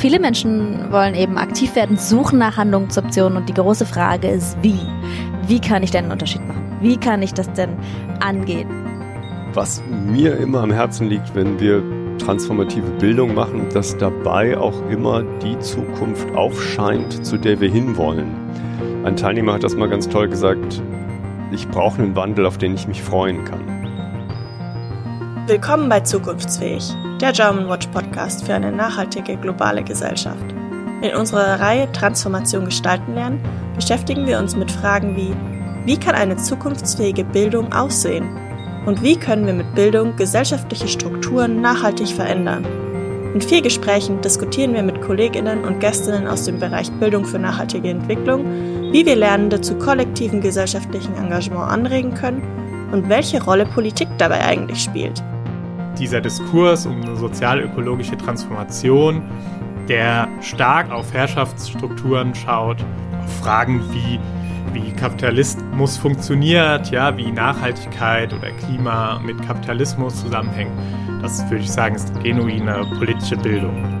Viele Menschen wollen eben aktiv werden, suchen nach Handlungsoptionen und die große Frage ist, wie? Wie kann ich denn einen Unterschied machen? Wie kann ich das denn angehen? Was mir immer am Herzen liegt, wenn wir transformative Bildung machen, dass dabei auch immer die Zukunft aufscheint, zu der wir hinwollen. Ein Teilnehmer hat das mal ganz toll gesagt, ich brauche einen Wandel, auf den ich mich freuen kann. Willkommen bei Zukunftsfähig, der German Watch Podcast für eine nachhaltige globale Gesellschaft. In unserer Reihe Transformation gestalten lernen beschäftigen wir uns mit Fragen wie, wie kann eine zukunftsfähige Bildung aussehen? Und wie können wir mit Bildung gesellschaftliche Strukturen nachhaltig verändern? In vier Gesprächen diskutieren wir mit Kolleginnen und Gästinnen aus dem Bereich Bildung für nachhaltige Entwicklung, wie wir Lernende zu kollektiven gesellschaftlichen Engagement anregen können und welche Rolle Politik dabei eigentlich spielt dieser Diskurs um eine sozial-ökologische Transformation, der stark auf Herrschaftsstrukturen schaut, auf Fragen wie wie Kapitalismus funktioniert, ja, wie Nachhaltigkeit oder Klima mit Kapitalismus zusammenhängt. Das würde ich sagen, ist genuine politische Bildung.